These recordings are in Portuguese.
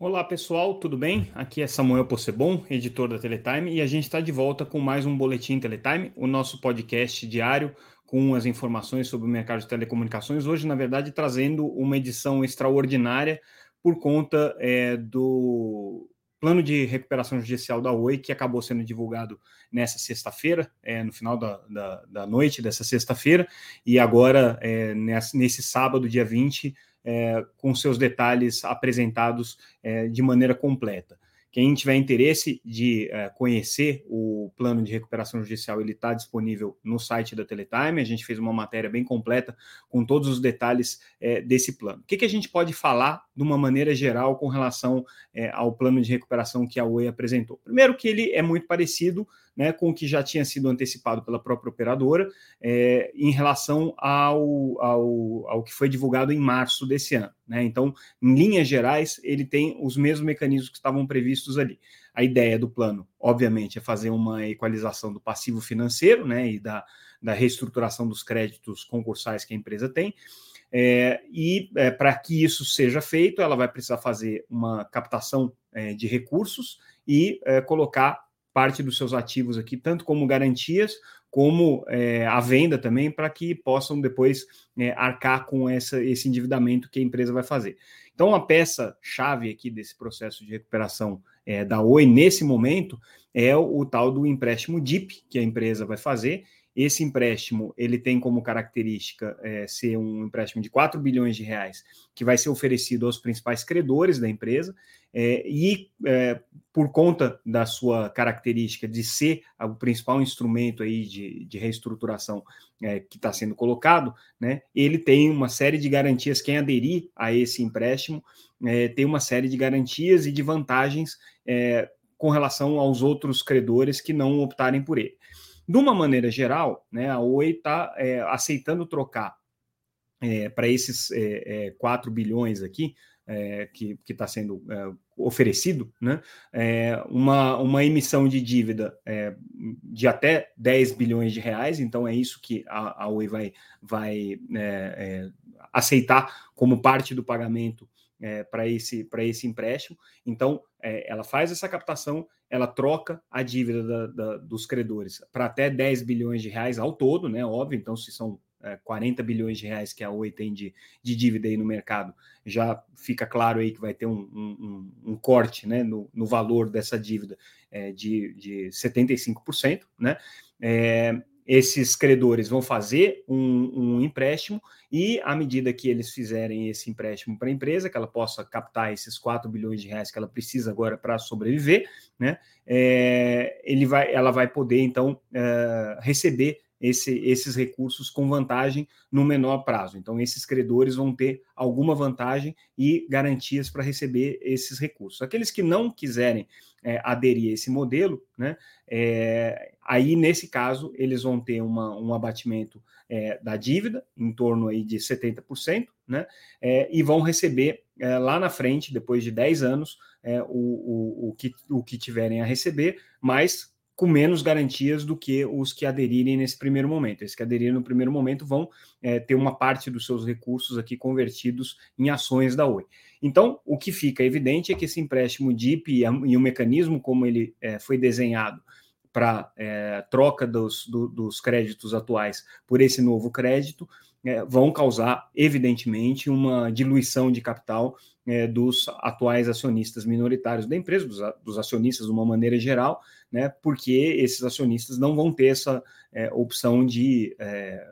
Olá pessoal, tudo bem? Aqui é Samuel Possebon, editor da Teletime, e a gente está de volta com mais um Boletim Teletime, o nosso podcast diário com as informações sobre o mercado de telecomunicações. Hoje, na verdade, trazendo uma edição extraordinária por conta é, do plano de recuperação judicial da Oi, que acabou sendo divulgado nessa sexta-feira, é, no final da, da, da noite dessa sexta-feira, e agora, é, nesse, sábado, dia 20, é, com seus detalhes apresentados é, de maneira completa. Quem tiver interesse de é, conhecer o plano de recuperação judicial, ele está disponível no site da Teletime. A gente fez uma matéria bem completa com todos os detalhes é, desse plano. O que, que, a gente pode falar de uma maneira geral com relação é, ao plano de recuperação que a Oi apresentou? Primeiro, que ele é muito parecido né, com o que já tinha sido antecipado pela própria operadora é, em relação ao, ao, ao que foi divulgado em março desse ano. Né? Então, em linhas gerais, ele tem os mesmos mecanismos que estavam previstos ali. A ideia do plano, obviamente, é fazer uma equalização do passivo financeiro né, e da, da reestruturação dos créditos concursais que a empresa tem. É, e é, para que isso seja feito, ela vai precisar fazer uma captação é, de recursos e é, colocar parte dos seus ativos aqui, tanto como garantias, como é, a venda também, para que possam depois é, arcar com essa, esse endividamento que a empresa vai fazer. Então, a peça-chave aqui desse processo de recuperação é, da Oi, nesse momento, é o, o tal do empréstimo DIP que a empresa vai fazer, esse empréstimo ele tem como característica é, ser um empréstimo de 4 bilhões de reais que vai ser oferecido aos principais credores da empresa é, e é, por conta da sua característica de ser o principal instrumento aí de, de reestruturação é, que está sendo colocado, né, ele tem uma série de garantias. Quem aderir a esse empréstimo é, tem uma série de garantias e de vantagens é, com relação aos outros credores que não optarem por ele. De uma maneira geral, né, a Oi está é, aceitando trocar é, para esses é, 4 é, bilhões aqui, é, que está sendo é, oferecido, né, uma, uma emissão de dívida de até 10 bilhões de reais, então é isso que a, a Oi vai, vai aceitar como parte do pagamento é, para esse, esse empréstimo. Então, é, ela faz essa captação, ela troca a dívida da, da, dos credores para até 10 bilhões de reais ao todo, né? Óbvio, então, se são é, 40 bilhões de reais que a Oi tem de, de dívida aí no mercado, já fica claro aí que vai ter um, um, um corte né, no, no, valor dessa dívida é, de, de 75%, né? É, esses credores vão fazer um, um, empréstimo e, à medida que eles fizerem esse empréstimo para a empresa, que ela possa captar esses 4 bilhões de reais que ela precisa agora para sobreviver, né, é, ele vai, ela vai poder, então, é, receber esse, esses recursos com vantagem no menor prazo. Então, esses credores vão ter alguma vantagem e garantias para receber esses recursos. Aqueles que não quiserem é, aderir a esse modelo, né, é, aí, nesse caso, eles vão ter uma, um abatimento é, da dívida, em torno aí de 70%, né, é, e vão receber é, lá na frente, depois de 10 anos, é, o, o, o, que, o que tiverem a receber, mas com menos garantias do que os que aderirem nesse primeiro momento. Esses que aderirem no primeiro momento vão é, ter uma parte dos seus recursos aqui convertidos em ações da Oi. Então, o que fica evidente é que esse empréstimo DIP e, e o mecanismo como ele é, foi desenhado para é, troca dos, do, dos créditos atuais por esse novo crédito é, vão causar, evidentemente, uma diluição de capital é, dos atuais acionistas minoritários da empresa, dos, dos, acionistas de uma maneira geral, né, porque esses acionistas não vão ter essa é, opção de é,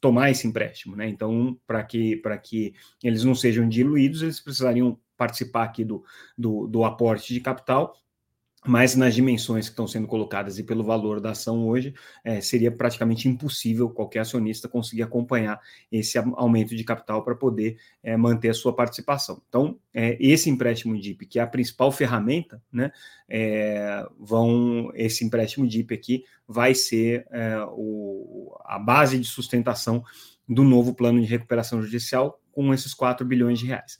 tomar esse empréstimo. Né? Então, para que, que eles não sejam diluídos, eles precisariam participar aqui do, do, do aporte de capital mas nas dimensões que estão sendo colocadas e pelo valor da ação hoje, é, seria praticamente impossível qualquer acionista conseguir acompanhar esse aumento de capital para poder é, manter a sua participação. Então, é, esse empréstimo DIP, que é a principal ferramenta, né, é, vão esse empréstimo DIP aqui vai ser é, o, a base de sustentação do novo plano de recuperação judicial com esses 4 bilhões de reais.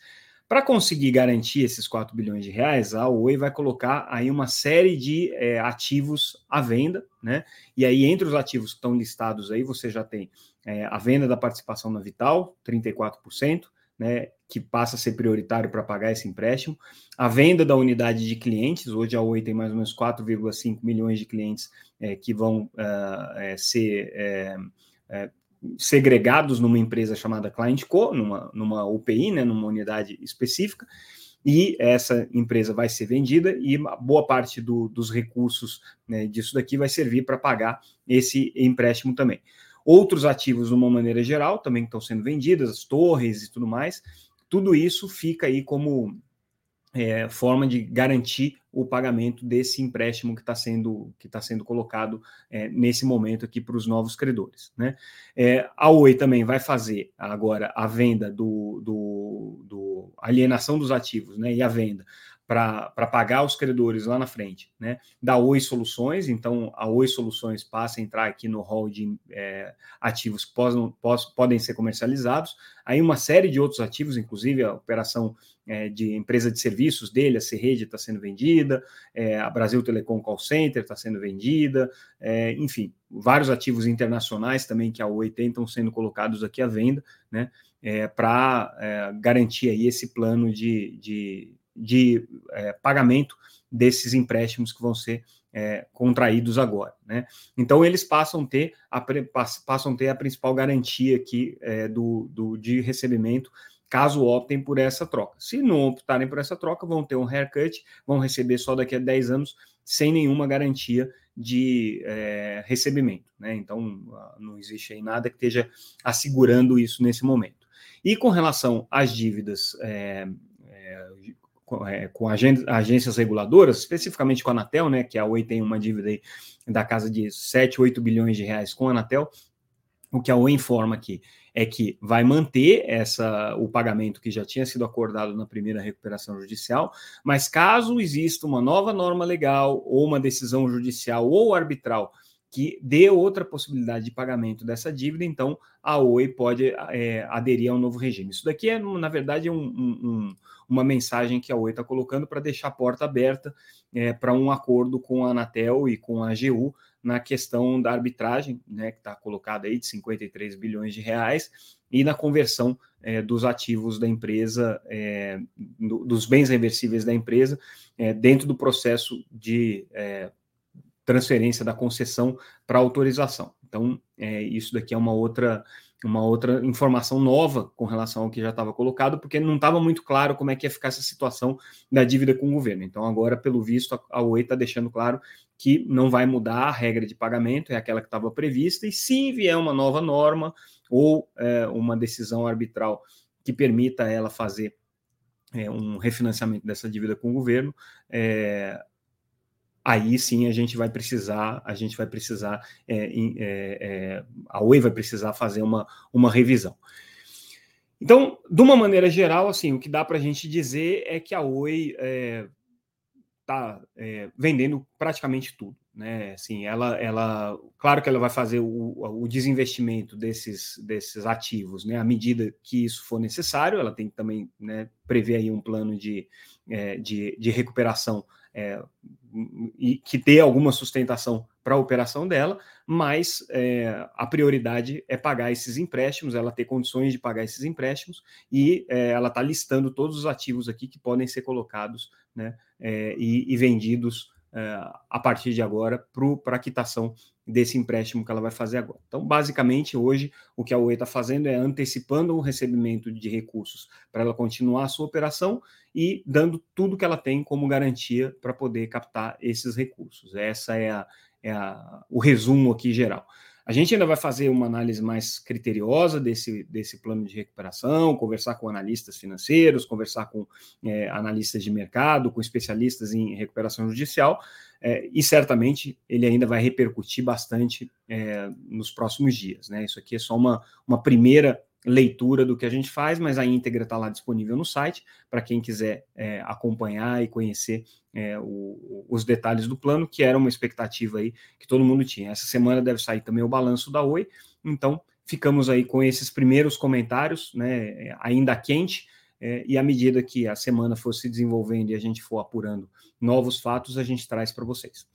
Para conseguir garantir esses 4 bilhões de reais, a Oi vai colocar aí uma série de é, ativos à venda, né? E aí, entre os ativos que estão listados aí, você já tem é, a venda da participação na Vital, 34%, né, que passa a ser prioritário para pagar esse empréstimo. A venda da unidade de clientes, hoje a Oi tem mais ou menos 4,5 milhões de clientes é, que vão uh, é, ser é, é, segregados numa empresa chamada Client Co, numa, numa UPI, né, numa unidade específica, e essa empresa vai ser vendida e boa parte do, dos recursos né, disso daqui vai servir para pagar esse empréstimo também. Outros ativos, de uma maneira geral, também estão sendo vendidas, as torres e tudo mais. Tudo isso fica aí como é, forma de garantir o pagamento desse empréstimo que está sendo, que tá sendo colocado é, nesse momento aqui para os novos credores. Né? É, a Oi também vai fazer agora a venda do, do, do alienação dos ativos né, e a venda para pagar os credores lá na frente, né? Da Oi Soluções, então a Oi Soluções passa a entrar aqui no hall de é, ativos que possam, podem ser comercializados. Aí uma série de outros ativos, inclusive a operação é, de empresa de serviços dele, a Serrede está sendo vendida, é, a Brasil Telecom Call Center está sendo vendida, é, enfim, vários ativos internacionais também que a Oi tem estão sendo colocados aqui à venda, né? É, para é, garantir aí esse plano de, de de é, pagamento desses empréstimos que vão ser é, contraídos agora. Né? Então, eles passam a ter a, passam a, ter a principal garantia aqui é, do, do, de recebimento caso optem por essa troca. Se não optarem por essa troca, vão ter um haircut, vão receber só daqui a 10 anos, sem nenhuma garantia de é, recebimento. Né? Então, não existe aí nada que esteja assegurando isso nesse momento. E com relação às dívidas é, é, com, é, com agências reguladoras, especificamente com a Anatel, né, que a Oi tem uma dívida aí da casa de 7, 8 bilhões de reais com a Anatel, o que a Oi informa aqui é que vai manter essa o pagamento que já tinha sido acordado na primeira recuperação judicial, mas caso exista uma nova norma legal ou uma decisão judicial ou arbitral que dê outra possibilidade de pagamento dessa dívida, então a Oi pode é, aderir ao novo regime. Isso daqui é, na verdade, um, um, uma mensagem que a Oi está colocando para deixar a porta aberta é, para um acordo com a Anatel e com a AGU na questão da arbitragem, né, que está colocada aí de 53 bilhões de reais, e na conversão é, dos ativos da empresa, é, do, dos bens reversíveis da empresa, é, dentro do processo de é, transferência da concessão para autorização. Então, é, isso daqui é uma outra, uma outra informação nova com relação ao que já estava colocado, porque não estava muito claro como é que ia ficar essa situação da dívida com o governo. Então, agora, pelo visto, a Oi está deixando claro que não vai mudar a regra de pagamento, é aquela que estava prevista, e se vier uma nova norma ou é, uma decisão arbitral que permita ela fazer é, um refinanciamento dessa dívida com o governo, é, aí sim a gente vai precisar, a gente vai precisar, é, é, é, a Oi vai precisar fazer uma, uma revisão. Então, de uma maneira geral, assim, o que dá para a gente dizer é que a Oi está é, é, vendendo praticamente tudo. Né? Assim, ela, ela, claro que ela vai fazer o, o desinvestimento desses, desses ativos, né? À medida que isso for necessário, ela tem que também né, prever aí um plano de, é, de, de recuperação é, e que dê alguma sustentação para a operação dela, mas é, a prioridade é pagar esses empréstimos, ela ter condições de pagar esses empréstimos, e é, ela está listando todos os ativos aqui que podem ser colocados né, é, e, e, vendidos a partir de agora para a quitação desse empréstimo que ela vai fazer agora. Então, basicamente, hoje, o que a Oi está fazendo é antecipando o recebimento de recursos para ela continuar a sua operação e dando tudo que ela tem como garantia para poder captar esses recursos. Essa é, a, é a, o resumo aqui geral. A gente ainda vai fazer uma análise mais criteriosa desse, desse plano de recuperação, conversar com analistas financeiros, conversar com é, analistas de mercado, com especialistas em recuperação judicial, é, e certamente ele ainda vai repercutir bastante é, nos próximos dias. Né? Isso aqui é só uma, uma primeira leitura do que a gente faz, mas a íntegra está lá disponível no site para quem quiser é, acompanhar e conhecer é, o, os detalhes do plano, que era uma expectativa aí que todo mundo tinha. Essa semana deve sair também o balanço da Oi, então ficamos aí com esses primeiros comentários, né, ainda quente, é, e à medida que a semana for se desenvolvendo e a gente for apurando novos fatos, a gente traz para vocês.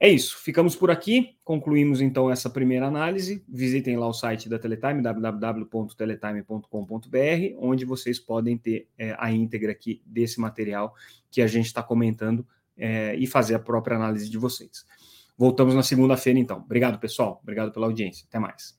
É isso, ficamos por aqui, concluímos então essa primeira análise. Visitem lá o site da Teletime, www.teletime.com.br, onde vocês podem ter é, a íntegra aqui desse material que a gente está comentando é, e fazer a própria análise de vocês. Voltamos na segunda-feira, então. Obrigado, pessoal. Obrigado pela audiência. Até mais.